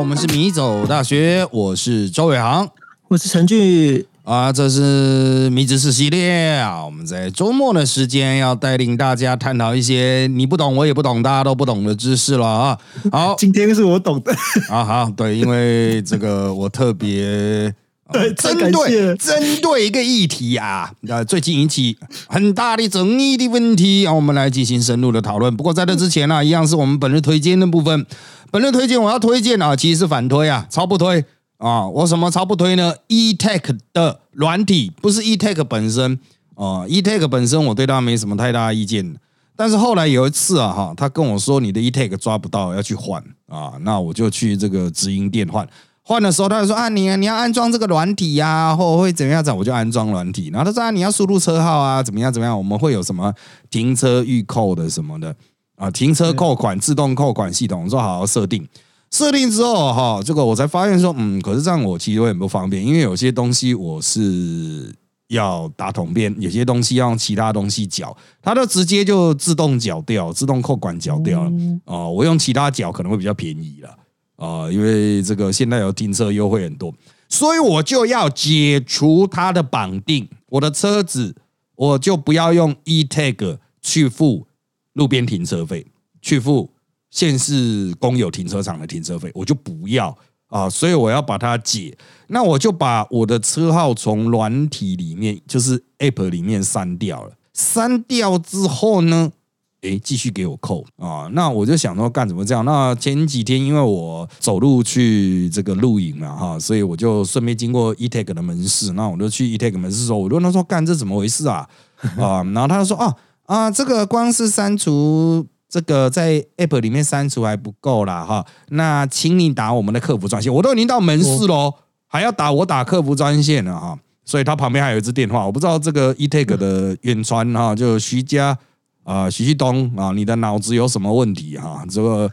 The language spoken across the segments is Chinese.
我们是米走大学，我是周伟航，我是陈俊啊，这是迷知识系列啊。我们在周末的时间要带领大家探讨一些你不懂我也不懂，大家都不懂的知识了啊。好，今天是我懂的 啊，好，对，因为这个我特别。对，针对针对一个议题啊，呃，最近引起很大的争议的问题啊，我们来进行深入的讨论。不过在这之前呢，一样是我们本日推荐的部分。本日推荐我要推荐啊，其实是反推啊，超不推啊。我什么超不推呢？eTech 的软体不是 eTech 本身哦，eTech 本身我对它没什么太大意见。但是后来有一次啊，哈，他跟我说你的 ETEC 抓不到，要去换啊，那我就去这个直营店换。换的时候，他就说啊，你你要安装这个软体呀，或会怎样子，我就安装软体。然后他说啊，你要输入车号啊，怎么样怎么样，我们会有什么停车预扣的什么的啊，停车扣款自动扣款系统，我说好好设定。设定之后哈，这个我才发现说，嗯，可是这样我其实会很不方便，因为有些东西我是要打桶边，有些东西要用其他东西缴，它都直接就自动缴掉，自动扣款缴掉了。哦，我用其他缴可能会比较便宜了。啊，因为这个现在有停车优惠很多，所以我就要解除它的绑定。我的车子我就不要用 e tag 去付路边停车费，去付县市公有停车场的停车费，我就不要啊。所以我要把它解，那我就把我的车号从软体里面，就是 app 里面删掉了。删掉之后呢？哎，继续给我扣啊！那我就想说，干怎么这样？那前几天因为我走路去这个露营嘛，哈，所以我就顺便经过 eTag 的门市，那我就去 eTag 门市说，我问他说，干这怎么回事啊？啊，然后他就说，啊啊，这个光是删除这个在 App 里面删除还不够啦，哈，那请你打我们的客服专线，我都已经到门市喽，还要打我打客服专线了哈，所以他旁边还有一支电话，我不知道这个 eTag 的远传哈，就徐家。啊，徐旭东啊，你的脑子有什么问题哈？这个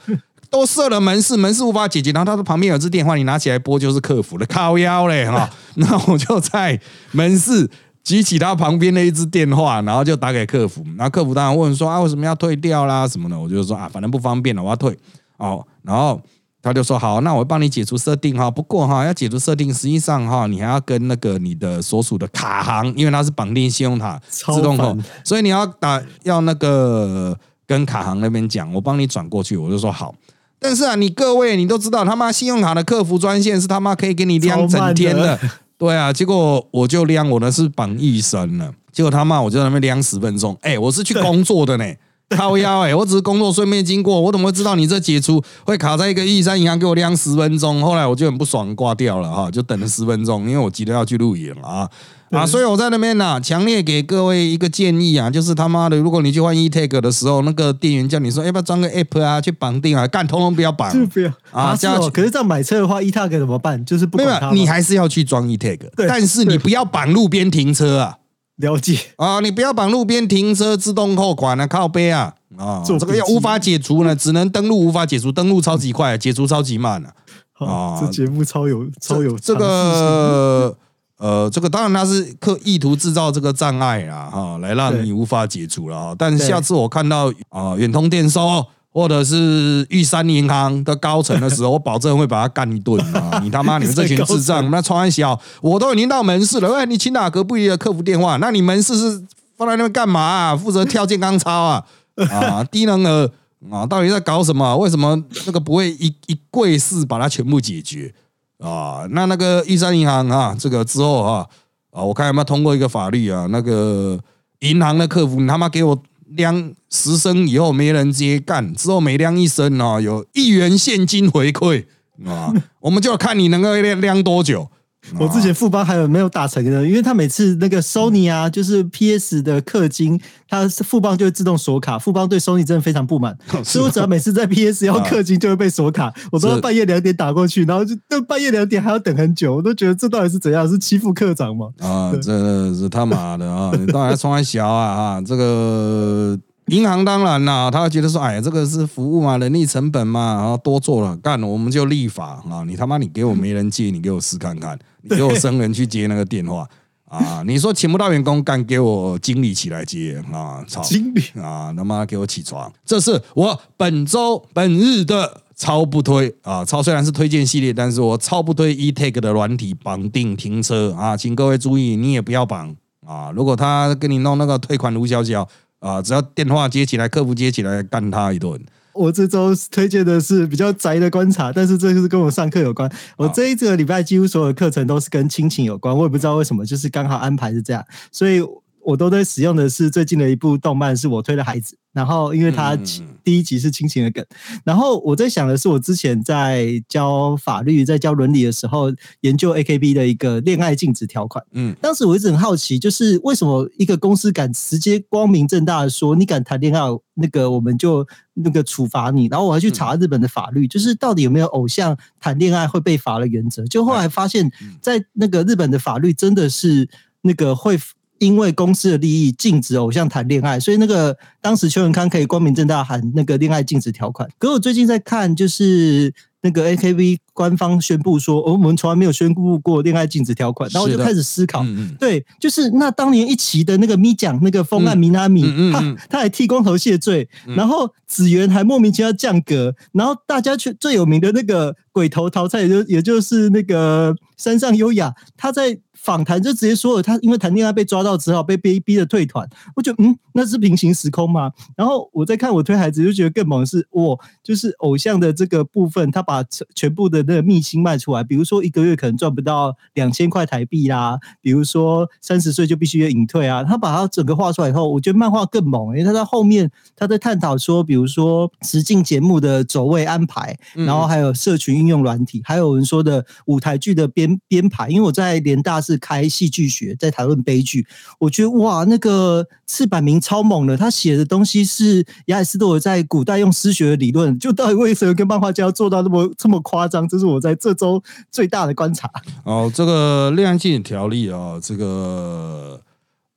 都设了门市，门市无法解决，然后他的旁边有一支电话，你拿起来拨就是客服的，靠腰嘞哈。那我就在门市举起他旁边的一支电话，然后就打给客服，然后客服当然问说啊，为什么要退掉啦什么的？我就说啊，反正不方便了，我要退哦，然后。他就说好，那我帮你解除设定哈。不过哈，要解除设定，实际上哈，你还要跟那个你的所属的卡行，因为它是绑定信用卡自动扣，所以你要打要那个跟卡行那边讲，我帮你转过去。我就说好，但是啊，你各位你都知道，他妈信用卡的客服专线是他妈可以给你量整天的，对啊。结果我就量我那是绑一生了，结果他骂我就在那边量十分钟，哎，我是去工作的呢。靠腰哎！我只是工作顺便经过，我怎么会知道你这解除会卡在一个玉山银行给我晾十分钟？后来我就很不爽，挂掉了哈，就等了十分钟，因为我急着要去录影啊啊！所以我在那边呢，强烈给各位一个建议啊，就是他妈的，如果你去换 eTag 的时候，那个店员叫你说要不要装个 app 啊，去绑定啊，干，通通不要绑，不要啊！这样，可是这样买车的话，eTag 怎么办？就是不管你还是要去装 eTag，但是你不要绑路边停车啊。了解啊，你不要绑路边停车自动扣款啊，靠背啊啊，这个要无法解除呢，只能登录无法解除，登录超级快，解除超级慢啊。啊，这节目超有超有这个呃，这个当然他是刻意图制造这个障碍啊，哈，来让你无法解除了啊。但下次我看到啊，远通电收。或者是玉山银行的高层的时候，我保证会把他干一顿啊！你他妈，你们这群智障！那川小，我都已经到门市了，喂，你请哪个不一的客服电话？那你门市是放在那边干嘛？啊？负责跳健康操啊？啊，低能儿啊！到底在搞什么？为什么那个不会一一柜式把它全部解决啊？那那个一三银行啊，这个之后啊啊，我看有没有通过一个法律啊？那个银行的客服，你他妈给我！量十升以后没人接干，之后每量一升啊，有一元现金回馈啊，我们就看你能够量量多久。我之前富邦还有没有打成的？因为他每次那个 Sony 啊，就是 PS 的氪金，他富邦就会自动锁卡。富邦对 Sony 真的非常不满，所以我只要每次在 PS 要氪金就会被锁卡。我都要半夜两点打过去，然后就半夜两点还要等很久，我都觉得这到底是怎样？是欺负科长吗？啊，这是他妈的啊！你当然冲还小啊啊！这个。银行当然啦，他觉得说，哎，这个是服务嘛，人力成本嘛，然后多做了干，我们就立法啊！你他妈你给我没人接，你给我试看看，你给我生人去接那个电话啊！你说请不到员工干，给我经理起来接啊！操，经理啊，他妈给我起床！这是我本周本日的超不推啊！超虽然是推荐系列，但是我超不推 eTag 的软体绑定停车啊！请各位注意，你也不要绑啊！如果他跟你弄那个退款卢小小啊，只要电话接起来，客服接起来，干他一顿。我这周推荐的是比较宅的观察，但是这是跟我上课有关。我这一个礼拜几乎所有课程都是跟亲情有关，我也不知道为什么，就是刚好安排是这样，所以我都在使用的是最近的一部动漫，是我推的孩子。然后，因为他第一集是亲情的梗，然后我在想的是，我之前在教法律、在教伦理的时候，研究 AKB 的一个恋爱禁止条款。嗯，当时我一直很好奇，就是为什么一个公司敢直接光明正大的说，你敢谈恋爱，那个我们就那个处罚你。然后我还去查日本的法律，就是到底有没有偶像谈恋爱会被罚的原则。就后来发现，在那个日本的法律真的是那个会。因为公司的利益禁止偶像谈恋爱，所以那个当时邱永康可以光明正大喊那个恋爱禁止条款。可我最近在看，就是那个 AKB 官方宣布说，我们从来没有宣布过恋爱禁止条款，然后我就开始思考，对，就是那当年一期的那个咪奖那个风岸米娜米，他他还剃光头谢罪，然后子源还莫名其妙降格，然后大家却最有名的那个鬼头淘菜，也就也就是那个山上优雅，他在。访谈就直接说了，他因为谈恋爱被抓到，只好被逼逼的退团。我觉得，嗯，那是平行时空吗？然后我在看我推孩子，就觉得更猛的是，我，就是偶像的这个部分，他把全部的那个秘辛卖出来。比如说一个月可能赚不到两千块台币啦，比如说三十岁就必须要隐退啊。他把他整个画出来以后，我觉得漫画更猛，因为他在后面他在探讨说，比如说实境节目的走位安排，然后还有社群应用软体，还有人说的舞台剧的编编排。因为我在联大是。开戏剧学在谈论悲剧，我觉得哇，那个赤坂明超猛的，他写的东西是亚里士多德在古代用诗学的理论，就到底为什么跟漫画家要做到那么这么夸张？这是我在这周最大的观察。哦，这个恋爱禁止条例啊，这个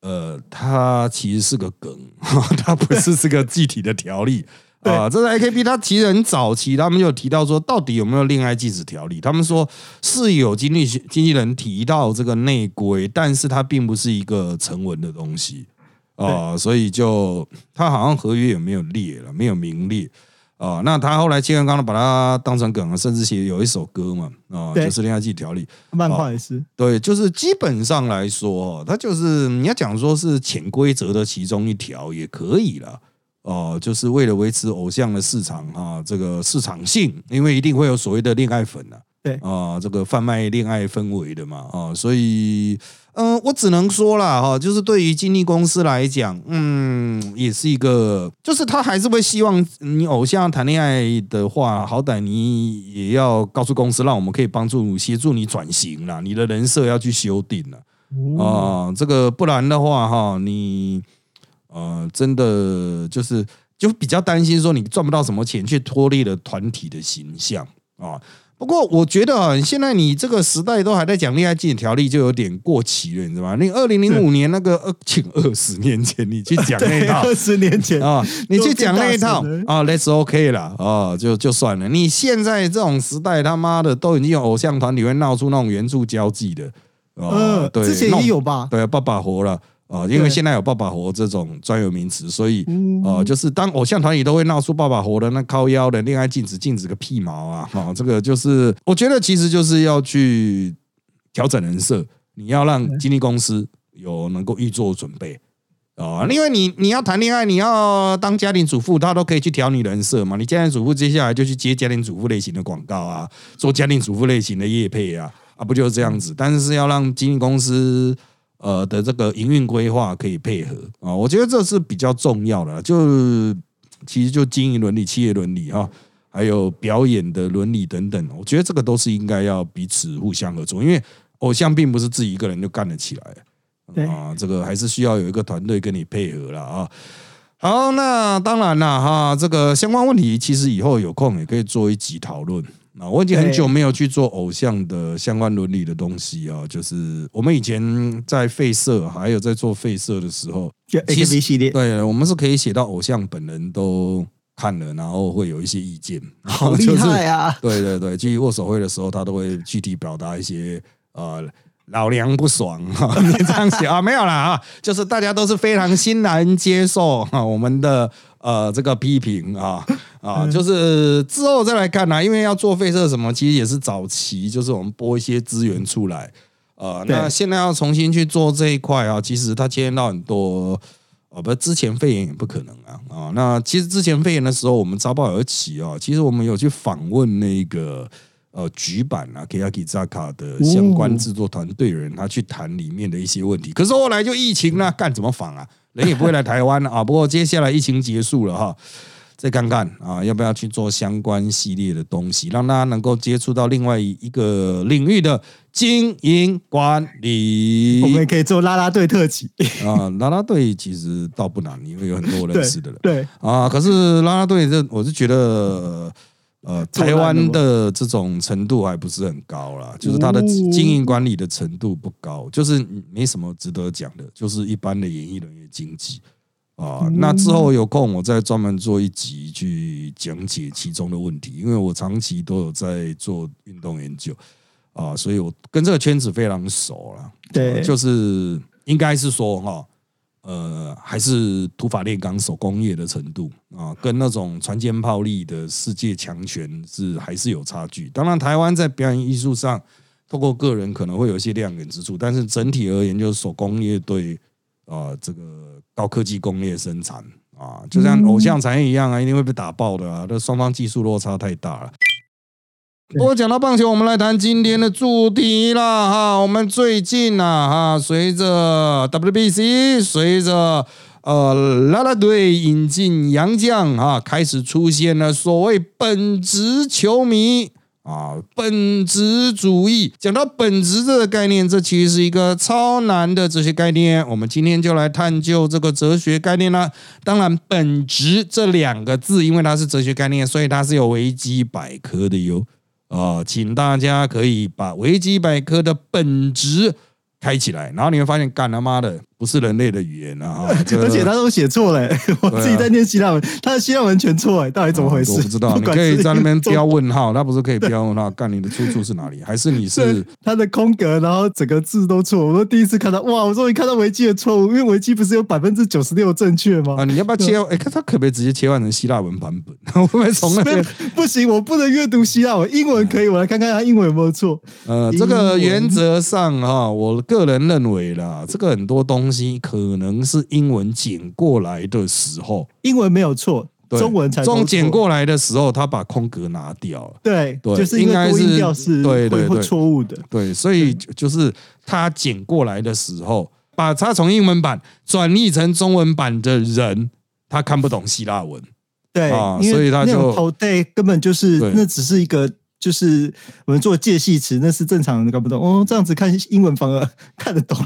呃，它其实是个梗，它不是这个具体的条例。啊，这是 AKB，他其实很早期，他们就提到说，到底有没有恋爱禁止条例？他们说是有经济经纪人提到这个内规，但是它并不是一个成文的东西啊，所以就他好像合约也没有列了，没有明列啊。那他后来金元刚刚把它当成梗了，甚至写有一首歌嘛啊，就是恋爱禁止条例，漫画也是对，就是基本上来说，它就是你要讲说是潜规则的其中一条也可以了。哦，就是为了维持偶像的市场哈，这个市场性，因为一定会有所谓的恋爱粉呐，对啊，这个贩卖恋爱氛围的嘛啊，所以嗯，我只能说了哈，就是对于经纪公司来讲，嗯，也是一个，就是他还是会希望你偶像谈恋爱的话，好歹你也要告诉公司，让我们可以帮助协助你转型啦，你的人设要去修订了啊，这个不然的话哈，你。呃，真的就是就比较担心说你赚不到什么钱，却脱离了团体的形象啊。不过我觉得啊，现在你这个时代都还在讲恋爱禁止条例，就有点过期了，你知道吗？你二零零五年那个二，请二十年前你去讲那套，二十年前啊，你去讲那一套啊，Let's OK 了啊，就就算了。你现在这种时代，他妈的都已经有偶像团体会闹出那种援助交际的啊，对，之前也有吧？对，爸爸活了。啊，因为现在有“爸爸活”这种专有名词，所以啊，就是当偶像团体都会闹出“爸爸活”的那靠腰的恋爱禁止，禁止个屁毛啊！啊，这个就是我觉得其实就是要去调整人设，你要让经纪公司有能够预做准备啊，因为你你要谈恋爱，你要当家庭主妇，他都可以去调你人设嘛。你家庭主妇接下来就去接家庭主妇类型的广告啊，做家庭主妇类型的业配啊，啊，不就是这样子？但是是要让经纪公司。呃的这个营运规划可以配合啊，我觉得这是比较重要的。就其实就经营伦理、企业伦理啊，还有表演的伦理等等，我觉得这个都是应该要彼此互相合作，因为偶像并不是自己一个人就干得起来，啊，这个还是需要有一个团队跟你配合了啊。好，那当然了哈，这个相关问题其实以后有空也可以做一集讨论。啊，我已经很久没有去做偶像的相关伦理的东西啊。就是我们以前在废社，还有在做废社的时候就，A B 系列，对，我们是可以写到偶像本人都看了，然后会有一些意见，好厉害啊！对对对，去握手会的时候，他都会具体表达一些呃老娘不爽哈，你这样写啊？没有啦啊，就是大家都是非常欣然接受哈我们的呃这个批评啊 啊，就是之后再来看啦，因为要做废社什么，其实也是早期，就是我们拨一些资源出来，呃，那现在要重新去做这一块啊，其实它牵连到很多。哦，不，之前肺炎也不可能啊啊！那其实之前肺炎的时候，我们早报而起啊，其实我们有去访问那个呃局版啊，Kaki Zaka 的相关制作团队人，他去谈里面的一些问题。可是后来就疫情呢，干怎么访啊？人也不会来台湾啊。不过接下来疫情结束了哈。再看看啊，要不要去做相关系列的东西，让大家能够接触到另外一个领域的经营管理。我们也可以做拉拉队特辑啊，拉拉队其实倒不难，因为有很多认识的人。对啊，可是拉拉队这，我是觉得呃，台湾的这种程度还不是很高啦，就是它的经营管理的程度不高，就是没什么值得讲的，就是一般的演艺人员经济。啊，那之后有空我再专门做一集去讲解其中的问题，因为我长期都有在做运动研究啊，所以我跟这个圈子非常熟了。对，就是应该是说哈，呃，还是土法炼钢手工业的程度啊，跟那种船坚炮利的世界强权是还是有差距。当然，台湾在表演艺术上，透过个人可能会有一些亮眼之处，但是整体而言，就是手工业对啊这个。高科技工业生产啊，就像偶像产业一样啊，一定会被打爆的啊！这双方技术落差太大了。不过讲到棒球，我们来谈今天的主题了哈。我们最近呐哈，随着 WBC，随着呃啦啦队引进洋将啊，开始出现了所谓本职球迷。啊，本职主义讲到本职这个概念，这其实是一个超难的哲学概念。我们今天就来探究这个哲学概念啦。当然，本职这两个字，因为它是哲学概念，所以它是有维基百科的哟。啊，请大家可以把维基百科的本质。开起来，然后你会发现，干他妈的不是人类的语言啊！而且他都写错了，我自己在念希腊文，他的希腊文全错哎，到底怎么回事？我不知道，你可以在那边标问号，他不是可以标问号？干你的出处是哪里？还是你是 他的空格，然后整个字都错？我都第一次看到，哇！我终于看到维基的错误，因为维基不是有百分之九十六正确吗？啊，你要不要切？哎，看他可不可以直接切换成希腊文版本？会不会从那边不行？我不能阅读希腊文，英文可以，我来看看他英文有没有错。呃，这个原则上哈，我个人。认为啦，这个很多东西可能是英文剪过来的时候，英文没有错，中文才中剪过来的时候，他把空格拿掉了。对，对，就是应该是调是对对对错误的。对，所以就是他剪过来的时候，把他从英文版转译成中文版的人，他看不懂希腊文。对啊，所以他就对，根本就是那只是一个。就是我们做介系词，那是正常人看不懂哦。这样子看英文反而 看得懂。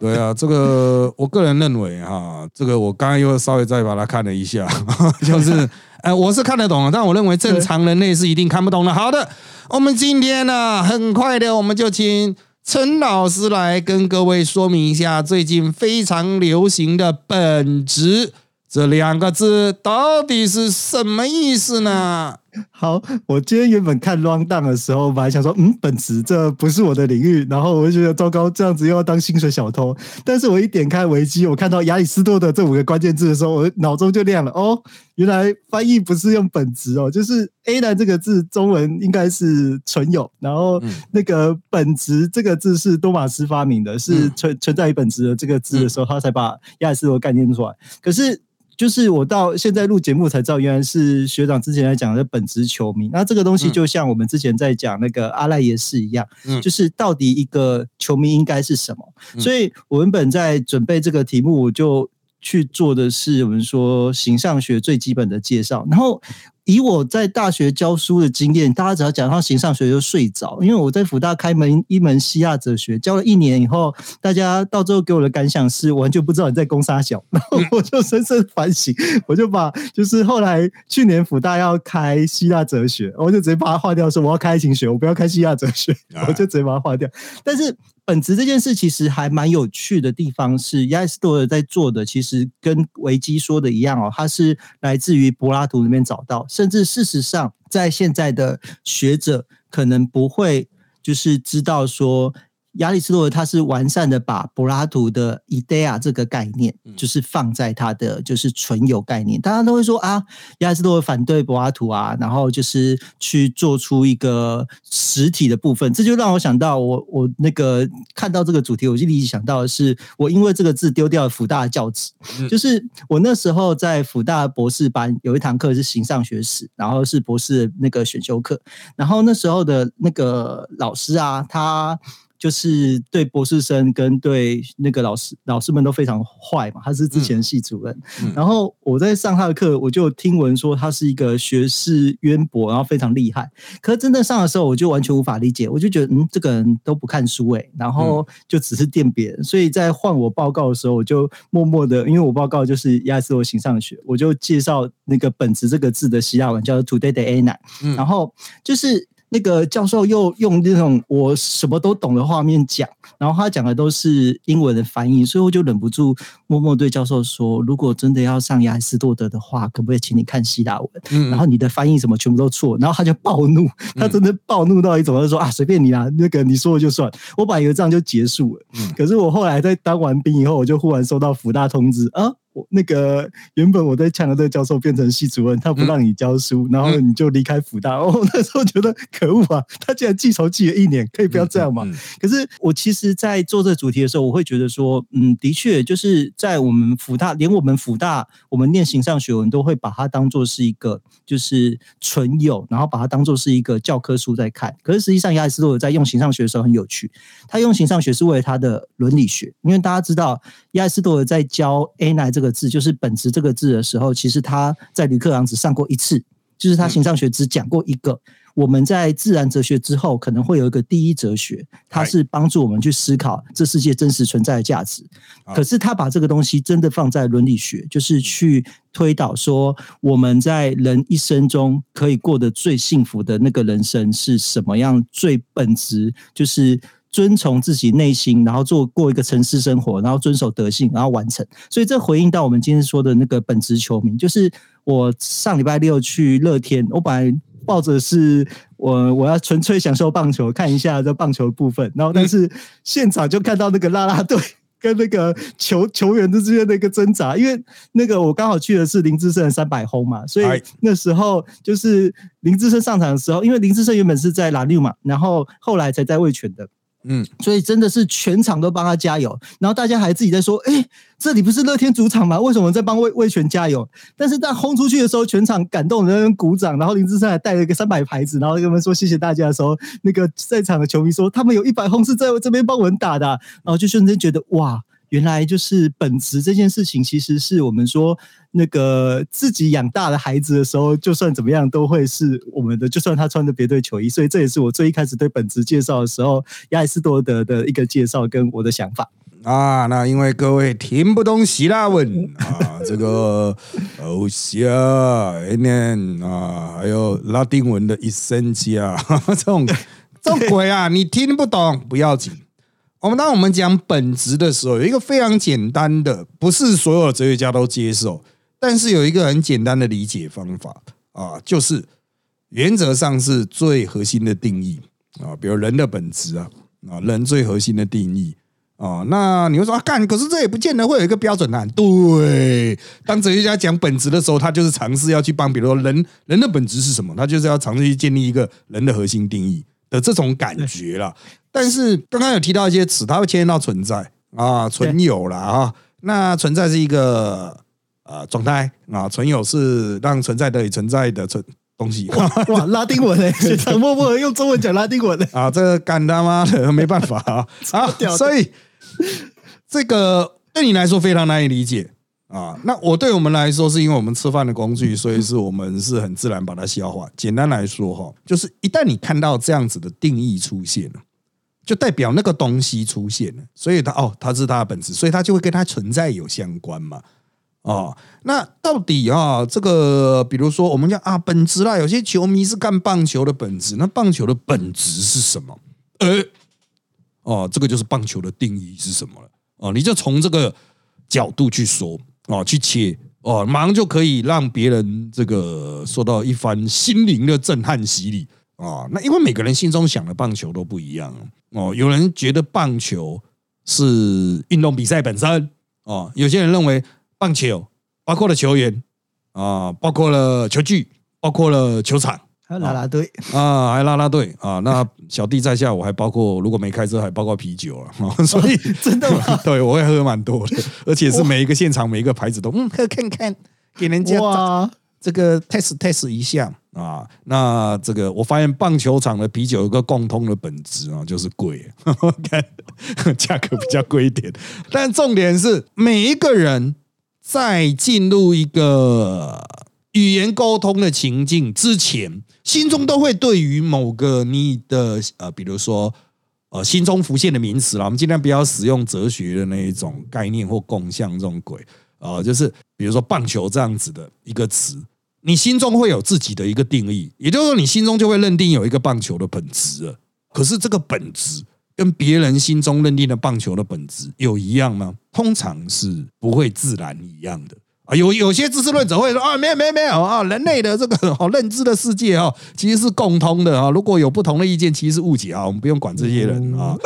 对啊，这个我个人认为哈，这个我刚刚又稍微再把它看了一下，就是呃，我是看得懂，但我认为正常人类是一定看不懂的。好的，我们今天呢，很快的，我们就请陈老师来跟各位说明一下最近非常流行的本质。这两个字到底是什么意思呢？好，我今天原本看 round down 的时候，本来想说，嗯，本职这不是我的领域，然后我就觉得糟糕，这样子又要当薪水小偷。但是我一点开维基，我看到亚里士多德这五个关键字的时候，我脑中就亮了。哦，原来翻译不是用本职哦，就是 A 男这个字中文应该是存有，然后那个本职这个字是多马斯发明的，是存存在于本职的这个字的时候，他才把亚里士多概念出来。可是。就是我到现在录节目才知道，原来是学长之前在讲的本职球迷。那这个东西就像我们之前在讲那个阿赖耶识一样，就是到底一个球迷应该是什么？所以我原本在准备这个题目，我就去做的是我们说形象学最基本的介绍，然后。以我在大学教书的经验，大家只要讲到形上学就睡着，因为我在福大开门一门希腊哲学，教了一年以后，大家到最后给我的感想是完全不知道你在攻沙小，然后我就深深反省，我就把就是后来去年福大要开希腊哲学，我就直接把它划掉，说我要开爱情学，我不要开希腊哲学，我就直接把它划掉，但是。本质这件事其实还蛮有趣的地方是，亚里士多德在做的，其实跟维基说的一样哦，它是来自于柏拉图里面找到，甚至事实上，在现在的学者可能不会就是知道说亚里士多德他是完善的把柏拉图的 idea 这个概念，就是放在他的就是存有概念。大家都会说啊，亚里士多德反对柏拉图啊，然后就是去做出一个实体的部分。这就让我想到，我我那个看到这个主题，我就立即想到的是，我因为这个字丢掉了福大的教职。就是我那时候在福大博士班有一堂课是形上学史，然后是博士那个选修课，然后那时候的那个老师啊，他。就是对博士生跟对那个老师老师们都非常坏嘛，他是之前系主任。然后我在上他的课，我就听闻说他是一个学识渊博，然后非常厉害。可是真正上的时候，我就完全无法理解，我就觉得嗯，这个人都不看书诶，然后就只是垫别人。所以在换我报告的时候，我就默默的，因为我报告就是亚斯罗形上学，我就介绍那个本质这个字的希腊文叫 today de a a 然后就是。那个教授又用那种我什么都懂的画面讲，然后他讲的都是英文的翻译，所以我就忍不住默默对教授说：“如果真的要上亚里士多德的话，可不可以请你看希腊文？然后你的翻译什么全部都错。”然后他就暴怒，他真的 暴怒到一种，他说：“啊，随便你啦，那个你说了就算。”我本来以为这样就结束了，可是我后来在当完兵以后，我就忽然收到福大通知啊。我那个原本我在抢的这个教授变成系主任，他不让你教书，然后你就离开福大。哦，那时候觉得可恶啊！他竟然记仇记了一年，可以不要这样吗？可是我其实，在做这主题的时候，我会觉得说，嗯，的确就是在我们福大，连我们福大，我们念形上学文都会把它当做是一个就是纯友，然后把它当做是一个教科书在看。可是实际上，亚里士多德在用形上学的时候很有趣，他用形上学是为了他的伦理学，因为大家知道亚里士多德在教 A 奈这。这个字就是本质这个字的时候，其实他在吕克昂只上过一次，就是他形上学只讲过一个。我们在自然哲学之后，可能会有一个第一哲学，它是帮助我们去思考这世界真实存在的价值。可是他把这个东西真的放在伦理学，就是去推导说，我们在人一生中可以过得最幸福的那个人生是什么样？最本质就是。遵从自己内心，然后做过一个城市生活，然后遵守德性，然后完成。所以这回应到我们今天说的那个本职球迷，就是我上礼拜六去乐天，我本来抱着是我我要纯粹享受棒球，看一下这棒球的部分，然后但是现场就看到那个啦啦队跟那个球球员之间的一个挣扎，因为那个我刚好去的是林志胜的三百轰嘛，所以那时候就是林志胜上场的时候，因为林志胜原本是在拉六嘛，然后后来才在卫权的。嗯，所以真的是全场都帮他加油，然后大家还自己在说：“哎，这里不是乐天主场吗？为什么在帮魏魏全加油？”但是在轰出去的时候，全场感动人鼓掌，然后林志胜还带了一个三百牌子，然后跟我们说谢谢大家的时候，那个在场的球迷说他们有一百轰是在这边帮我们打的，然后就瞬间觉得哇。原来就是本职这件事情，其实是我们说那个自己养大的孩子的时候，就算怎么样都会是我们的。就算他穿的别对球衣，所以这也是我最一开始对本职介绍的时候，亚里士多德的一个介绍跟我的想法啊。那因为各位听不懂希腊文啊，这个欧西啊、念啊，还有拉丁文的一生加这种这种鬼啊，你听不懂不要紧。我们当我们讲本质的时候，有一个非常简单的，不是所有哲学家都接受，但是有一个很简单的理解方法啊，就是原则上是最核心的定义啊，比如人的本质啊啊，人最核心的定义啊，那你会说干，可是这也不见得会有一个标准答案。对，当哲学家讲本质的时候，他就是尝试要去帮，比如说人人的本质是什么，他就是要尝试去建立一个人的核心定义的这种感觉了。但是刚刚有提到一些词，它会牵连到存在啊，存有了啊。那存在是一个呃状态啊，存有是让存在得以存在的存东西。哇，拉丁文哎，默默用中文讲拉丁文啊，这个干他妈的没办法啊 啊！所以这个对你来说非常难以理解啊。那我对我们来说，是因为我们吃饭的工具，所以是我们是很自然把它消化。简单来说哈，就是一旦你看到这样子的定义出现了。就代表那个东西出现了，所以它哦，它是它的本质，所以它就会跟它存在有相关嘛。哦，那到底啊，这个比如说我们讲啊，本质啦，有些球迷是看棒球的本质，那棒球的本质是什么？呃，哦，这个就是棒球的定义是什么了？哦，你就从这个角度去说哦，去切哦，马上就可以让别人这个受到一番心灵的震撼洗礼。啊。那因为每个人心中想的棒球都不一样哦，有人觉得棒球是运动比赛本身哦，有些人认为棒球包括了球员啊，包括了球具，包括了球场。还有啦啦队啊，还有啦啦队啊！那小弟在下，我还包括如果没开车，还包括啤酒啊！所以 真的吗？对，我会喝蛮多的，而且是每一个现场每一个牌子都嗯喝看看，给人家哇，这个 test test 一下啊。那这个我发现棒球场的啤酒有个共通的本质啊，就是贵，看价格比较贵一点。但重点是每一个人在进入一个。语言沟通的情境之前，心中都会对于某个你的呃，比如说呃，心中浮现的名词啦，我们尽量不要使用哲学的那一种概念或共相这种鬼啊，就是比如说棒球这样子的一个词，你心中会有自己的一个定义，也就是说，你心中就会认定有一个棒球的本质了。可是这个本质跟别人心中认定的棒球的本质有一样吗？通常是不会自然一样的。啊有有些知识论者会说啊，没有没有没有啊，人类的这个好认知的世界啊，其实是共通的啊。如果有不同的意见，其实是误解啊。我们不用管这些人 啊，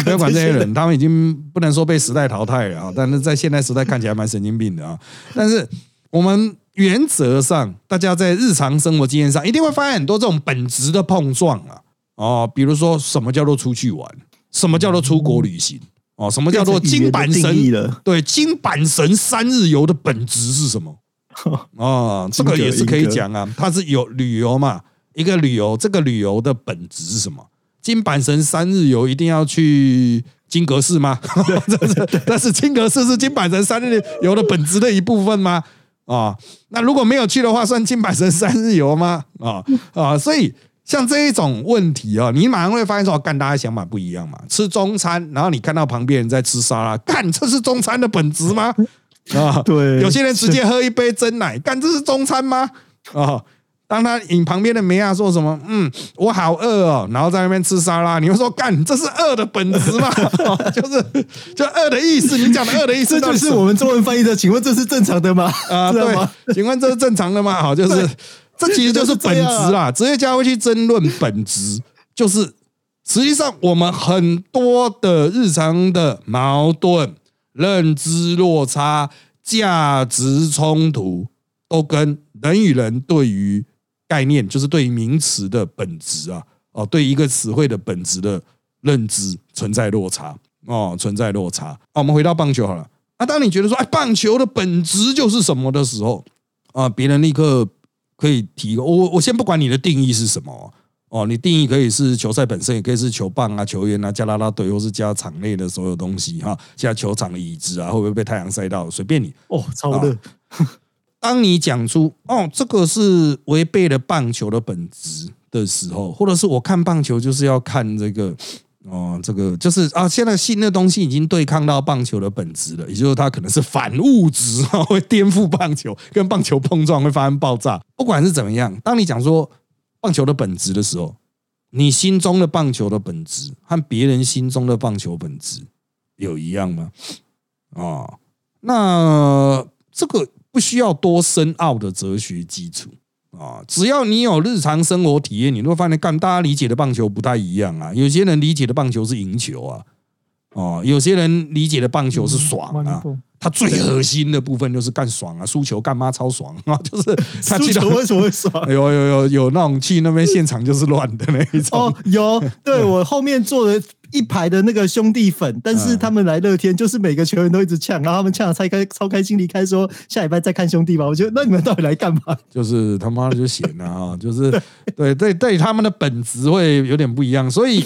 不用管这些人，他们已经不能说被时代淘汰了啊，但是在现代时代看起来蛮神经病的啊。但是我们原则上，大家在日常生活经验上，一定会发现很多这种本质的碰撞啊。哦，比如说什么叫做出去玩，什么叫做出国旅行。哦，什么叫做金板神？对，金板神三日游的本质是什么？啊，这个也是可以讲啊。它是有旅游嘛？一个旅游，这个旅游的本质是什么？金板神三日游一定要去金阁寺吗？但是金阁寺是金板神三日游的本质的一部分吗？啊，那如果没有去的话，算金板神三日游吗？啊啊，所以。像这一种问题啊，你马上会发现说，干大家想法不一样嘛。吃中餐，然后你看到旁边人在吃沙拉，干这是中餐的本质吗？啊，对。有些人直接喝一杯真奶，干这是中餐吗？啊，当他引旁边的梅亚说什么，嗯，我好饿哦，然后在那边吃沙拉，你会说干这是饿的本质吗？就是就饿的意思，你讲的饿的意思，这就是我们中文翻译的。请问这是正常的吗？啊，对，请问这是正常的吗？好，就是。这其实就是本质啦，职业家会去争论本质，就是实际上我们很多的日常的矛盾、认知落差、价值冲突，都跟人与人对于概念，就是对于名词的本质啊，哦，对一个词汇的本质的认知存在落差哦，存在落差。啊，我们回到棒球好了。啊，当你觉得说，哎，棒球的本质就是什么的时候，啊，别人立刻。可以提我我先不管你的定义是什么哦，你定义可以是球赛本身，也可以是球棒啊、球员啊、加拉拉队，或是加场内的所有东西哈，加球场的椅子啊，会不会被太阳晒到？随便你哦，超热。当你讲出哦，这个是违背了棒球的本质的时候，或者是我看棒球就是要看这个。哦，这个就是啊，现在新的东西已经对抗到棒球的本质了，也就是它可能是反物质啊，会颠覆棒球，跟棒球碰撞会发生爆炸。不管是怎么样，当你讲说棒球的本质的时候，你心中的棒球的本质和别人心中的棒球本质有一样吗？啊，那这个不需要多深奥的哲学基础。啊，只要你有日常生活体验，你会发现，干大家理解的棒球不太一样啊。有些人理解的棒球是赢球啊，哦，有些人理解的棒球是爽啊。他最核心的部分就是干爽啊，输球干妈超爽啊，就是输球为什么会爽？有有有有那种去那边现场就是乱的那一种。哦，有，对我后面坐的一排的那个兄弟粉，但是他们来乐天，就是每个球员都一直呛，然后他们呛的才开超开心，离开说下礼拜再看兄弟吧。我觉得那你们到底来干嘛？就是他妈的就闲了啊，就是对对对，他们的本质会有点不一样。所以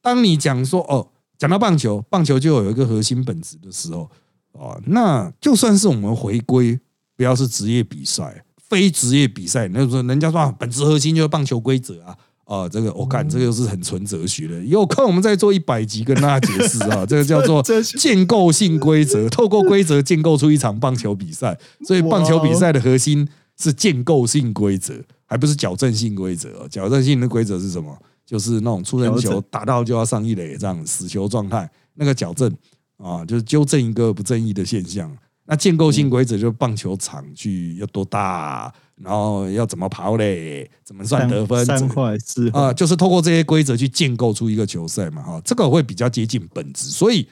当你讲说哦，讲到棒球，棒球就有一个核心本质的时候。哦，那就算是我们回归，不要是职业比赛，非职业比赛，那时候人家说啊本质核心就是棒球规则啊，啊，这个我看这个是很纯哲学的，有空我们再做一百集跟大家解释啊，这个叫做建构性规则，透过规则建构出一场棒球比赛，所以棒球比赛的核心是建构性规则，还不是矫正性规则，矫正性的规则是什么？就是那种出人球打到就要上一垒这样死球状态，那个矫正。啊，就是纠正一个不正义的现象。那建构性规则就是棒球场去要多大，然后要怎么跑嘞，怎么算得分，三块四啊，就是透过这些规则去建构出一个球赛嘛，哈，这个会比较接近本质。所以，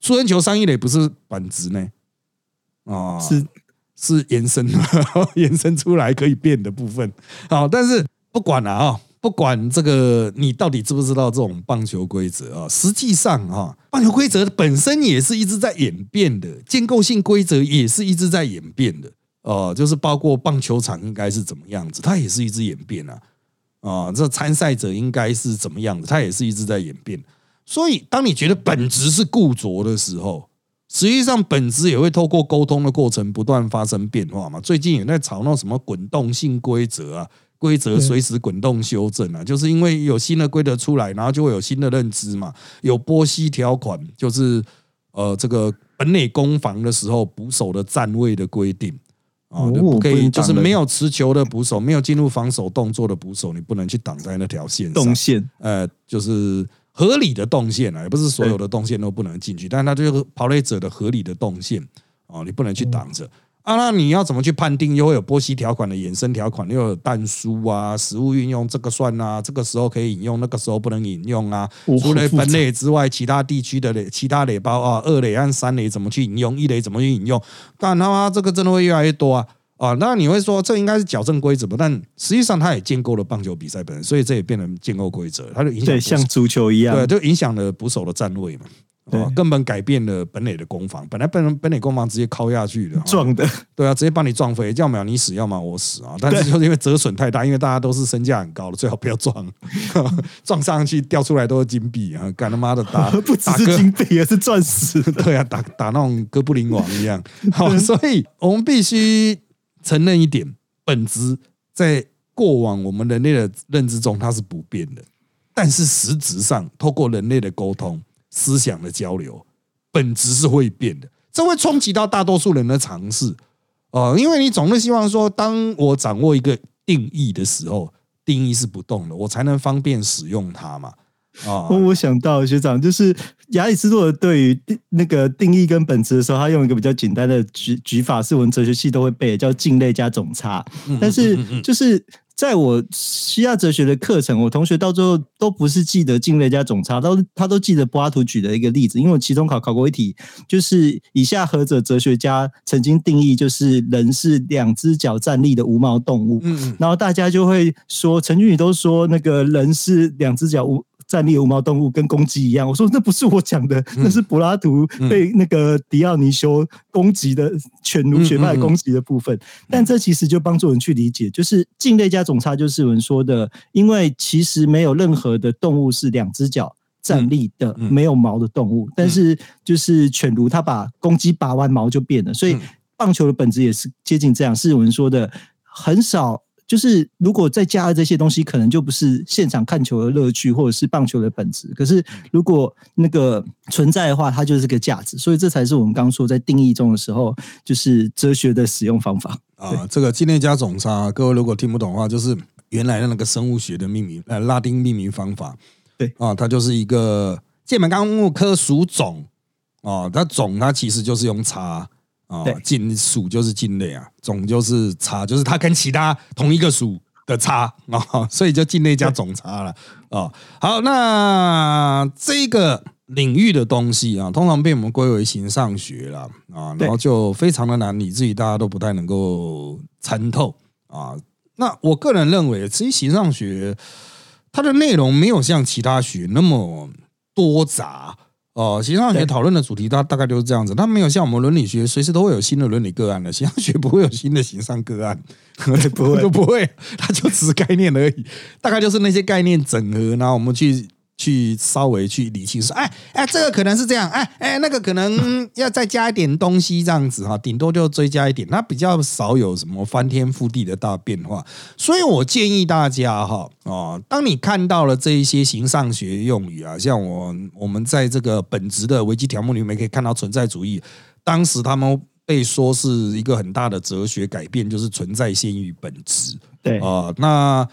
出人球上一垒不是本质呢，啊，是是延伸 延伸出来可以变的部分。好，但是不管了啊。不管这个你到底知不知道这种棒球规则啊，实际上啊，棒球规则本身也是一直在演变的，建构性规则也是一直在演变的哦，就是包括棒球场应该是怎么样子，它也是一直演变啊啊，这参赛者应该是怎么样子，它也是一直在演变。所以，当你觉得本质是固着的时候，实际上本质也会透过沟通的过程不断发生变化嘛。最近也在吵闹什么滚动性规则啊。规则随时滚动修正啊，就是因为有新的规则出来，然后就会有新的认知嘛。有波西条款，就是呃，这个本垒攻防的时候捕手的站位的规定啊，不可以，就是没有持球的捕手，没有进入防守动作的捕手，你不能去挡在那条线上。动线，呃，就是合理的动线啊，也不是所有的动线都不能进去，但是它就是跑垒者的合理的动线啊，你不能去挡着。啊，那你要怎么去判定？又会有波西条款的衍生条款，又有弹书啊，实物运用这个算啊，这个时候可以引用，那个时候不能引用啊。除了本垒之外，其他地区的垒、其他垒包啊，二垒按三垒怎么去引用？一垒怎么去引用？但他妈这个真的会越来越多啊！啊，那你会说这应该是矫正规则吧？但实际上它也建构了棒球比赛本身，所以这也变成建构规则，它就影响对像足球一样，对，就影响了捕手的站位嘛。哦，根本改变了本垒的攻防。本来本本垒攻防直接敲下去的，撞的，对啊，直接把你撞飞，要么你死，要么我死啊。但是就是因为折损太大，因为大家都是身价很高的，最好不要撞，撞上去掉出来都是金币啊！干他妈的打，不只是金币，也是钻石。对啊，打打那种哥布林王一样。好，所以我们必须承认一点，本质在过往我们人类的认知中它是不变的，但是实质上透过人类的沟通。思想的交流本质是会变的，这会冲击到大多数人的尝试哦，因为你总是希望说，当我掌握一个定义的时候，定义是不动的，我才能方便使用它嘛。啊，我想到学长就是亚里士多德对于那个定义跟本质的时候，他用一个比较简单的举举法，是我们哲学系都会背，叫近类加总差，但是就是。在我西亚哲学的课程，我同学到最后都不是记得近类加总差，都他都记得柏拉图举的一个例子，因为我期中考考过一题，就是以下何者哲学家曾经定义就是人是两只脚站立的无毛动物，嗯，然后大家就会说陈俊宇都说那个人是两只脚无。站立无毛动物跟公鸡一样，我说那不是我讲的，那是柏拉图被那个迪奥尼修攻击的犬儒学派攻击的部分。但这其实就帮助人去理解，就是境内加总差，就是我们说的，因为其实没有任何的动物是两只脚站立的没有毛的动物，但是就是犬儒它把公鸡拔完毛就变了，所以棒球的本质也是接近这样，是我们说的很少。就是如果再加了这些东西，可能就不是现场看球的乐趣，或者是棒球的本质。可是如果那个存在的话，它就是个价值。所以这才是我们刚刚说在定义中的时候，就是哲学的使用方法啊。这个近内加总差，各位如果听不懂的话，就是原来的那个生物学的命名，呃，拉丁命名方法。对啊，它就是一个剑门纲目科属种啊，它种它其实就是用差。啊，近属就是近类啊，总就是差，就是它跟其他同一个属的差啊，所以就近类加总差了啊。好，那这个领域的东西啊，通常被我们归为形上学了啊，然后就非常的难，以至于大家都不太能够参透啊。那我个人认为，其实形上学它的内容没有像其他学那么多杂。哦，形上学讨论的主题，它大概就是这样子。它没有像我们伦理学，随时都会有新的伦理个案的。形上学不会有新的形上个案，不会，不会，它就只是概念而已。大概就是那些概念整合，然后我们去。去稍微去理清说，哎哎，这个可能是这样，哎哎，那个可能 要再加一点东西，这样子哈，顶多就追加一点，那比较少有什么翻天覆地的大变化。所以我建议大家哈，哦，当你看到了这一些形上学用语啊，像我我们在这个本职的危机条目里面可以看到存在主义，当时他们被说是一个很大的哲学改变，就是存在先于本质。对啊，那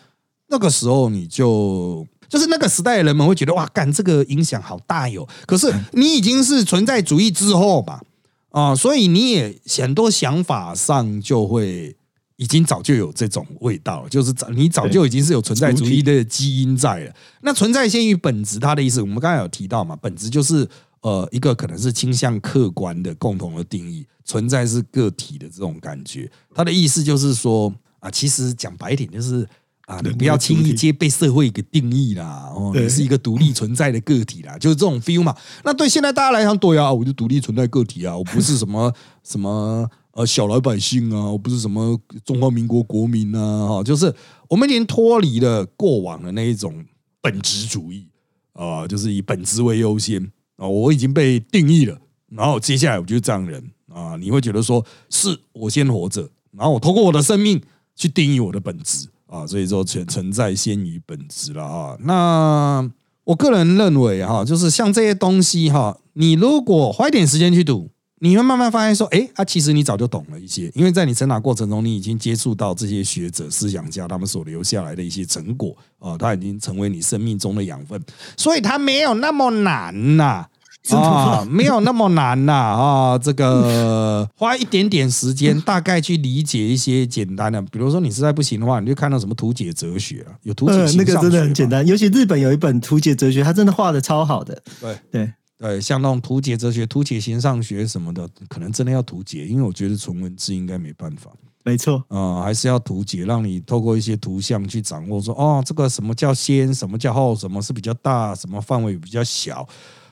那个时候你就。就是那个时代的人们会觉得哇，干这个影响好大哟。可是你已经是存在主义之后吧？啊，所以你也很多想法上就会已经早就有这种味道，就是早你早就已经是有存在主义的基因在了。那存在先于本质，它的意思我们刚才有提到嘛，本质就是呃一个可能是倾向客观的共同的定义，存在是个体的这种感觉。它的意思就是说啊，其实讲白一点就是。啊，你不要轻易接被社会给定义啦！哦，你是一个独立存在的个体啦，就是这种 feel 嘛。那对现在大家来讲，对啊，我就独立存在个体啊，我不是什么 什么呃小老百姓啊，我不是什么中华民国国民啊，哈，就是我们已经脱离了过往的那一种本质主义啊，就是以本质为优先啊，我已经被定义了，然后接下来我就是这样人啊，你会觉得说是我先活着，然后我通过我的生命去定义我的本质。啊，所以说存存在先于本质了啊。那我个人认为哈，就是像这些东西哈，你如果花一点时间去读，你会慢慢发现说，哎，啊，其实你早就懂了一些，因为在你成长过程中，你已经接触到这些学者、思想家他们所留下来的一些成果啊，它已经成为你生命中的养分，所以它没有那么难呐。啊，没有那么难呐啊！这个 花一点点时间，大概去理解一些简单的，比如说你实在不行的话，你就看到什么图解哲学啊，有图解那个真的很简单。尤其日本有一本图解哲学，它真的画的超好的。对对对，像那种图解哲学、图解形上学什么的，可能真的要图解，因为我觉得纯文字应该没办法。没错啊，还是要图解，让你透过一些图像去掌握，说哦，这个什么叫先，什么叫后，什么是比较大，什么范围比较小。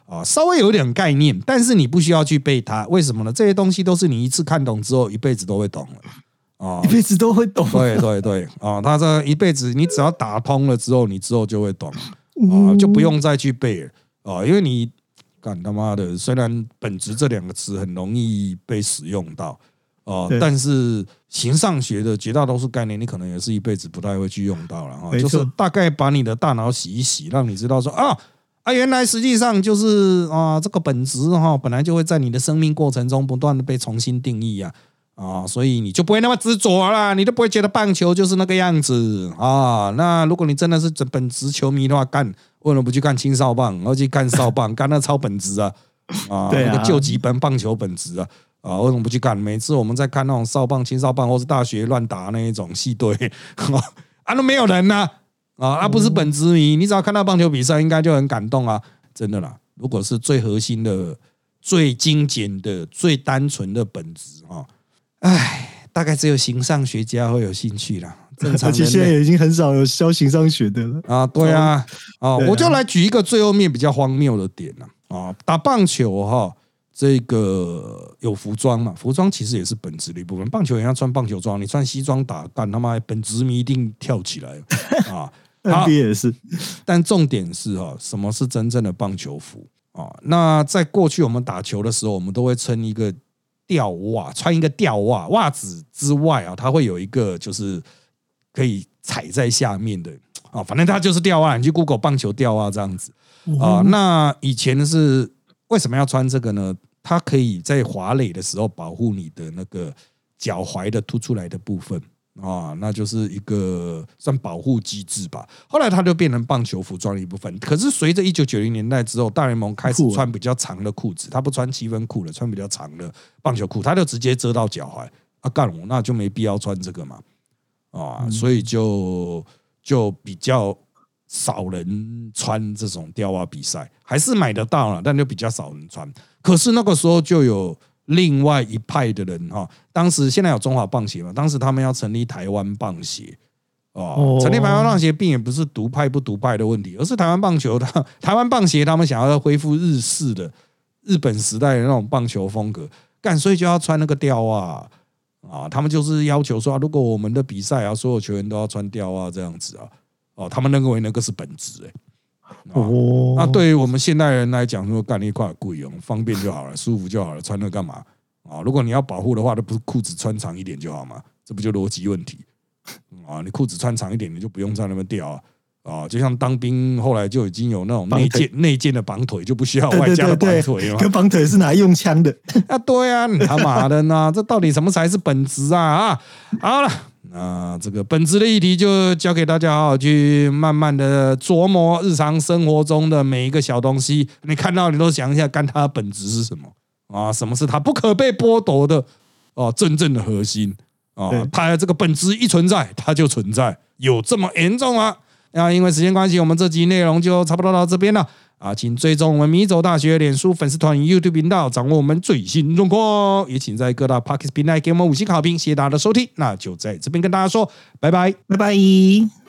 啊，稍微有点概念，但是你不需要去背它，为什么呢？这些东西都是你一次看懂之后，一辈子都会懂了。啊，一辈子都会懂。对对对，啊，他这一辈子，你只要打通了之后，你之后就会懂。啊，就不用再去背了。啊，因为你干他妈的，虽然本质这两个词很容易被使用到。啊，但是形上学的绝大多数概念，你可能也是一辈子不太会去用到了哈，就是大概把你的大脑洗一洗，让你知道说啊。啊，原来实际上就是啊，这个本质哈，本来就会在你的生命过程中不断的被重新定义啊，啊，所以你就不会那么执着了，你都不会觉得棒球就是那个样子啊。那如果你真的是本职球迷的话，干为什么不去看青少棒，而去看少棒？干那超本职啊，啊，那个救急本棒球本职啊，啊，为什么不去干？每次我们在看那种少棒、青少棒，或是大学乱打那一种系队，啊，都没有人呐。啊，那不是本职迷，你只要看到棒球比赛，应该就很感动啊！真的啦，如果是最核心的、最精简的、最单纯的本质啊，唉，大概只有形上学家会有兴趣啦。正常，而且现在已经很少有教形上学的了啊。对啊，啊，我就来举一个最后面比较荒谬的点了啊，打棒球哈，这个有服装嘛？服装其实也是本职的一部分。棒球也要穿棒球装，你穿西装打，干他妈本职迷一定跳起来啊！好，也是，但重点是哈，什么是真正的棒球服啊？那在过去我们打球的时候，我们都会穿一个吊袜，穿一个吊袜，袜子之外啊，它会有一个就是可以踩在下面的啊，反正它就是吊袜，你去 Google 棒球吊袜这样子啊。那以前是为什么要穿这个呢？它可以在滑垒的时候保护你的那个脚踝的凸出来的部分。啊，那就是一个算保护机制吧。后来它就变成棒球服装的一部分。可是随着一九九零年代之后，大联盟开始穿比较长的裤子，他不穿七分裤了，穿比较长的棒球裤，他就直接遮到脚踝。啊，干我那就没必要穿这个嘛。啊，所以就就比较少人穿这种吊袜比赛，还是买得到了，但就比较少人穿。可是那个时候就有。另外一派的人哈，当时现在有中华棒协嘛？当时他们要成立台湾棒协哦，成立台湾棒协并也不是独派不独派的问题，而是台湾棒球的 台湾棒协他们想要恢复日式的日本时代的那种棒球风格，干所以就要穿那个吊袜啊，他们就是要求说，如果我们的比赛啊，所有球员都要穿吊袜这样子啊，哦，他们认为那个是本质哎。哦，那对于我们现代人来讲，说干一块贵哦，方便就好了，舒服就好了，穿那干嘛啊？如果你要保护的话，那不是裤子穿长一点就好吗？这不就逻辑问题啊？你裤子穿长一点，你就不用在那边掉啊啊！就像当兵后来就已经有那种内建内建的绑腿，就不需要外加的绑腿了。跟绑腿是拿来用枪的啊？对啊，你他妈的呢？这到底什么才是本质啊？啊，好了。啊，这个本质的议题就交给大家好好去慢慢的琢磨日常生活中的每一个小东西，你看到你都想一下，干它的本质是什么？啊，什么是它不可被剥夺的哦，真正的核心啊对，它的这个本质一存在，它就存在，有这么严重吗？那因为时间关系，我们这集内容就差不多到这边了啊，请追踪我们米走大学脸书粉丝团 YouTube 频道，掌握我们最新状况，也请在各大 Pocket 平台给我们五星好评，谢谢大家的收听，那就在这边跟大家说拜拜。拜拜。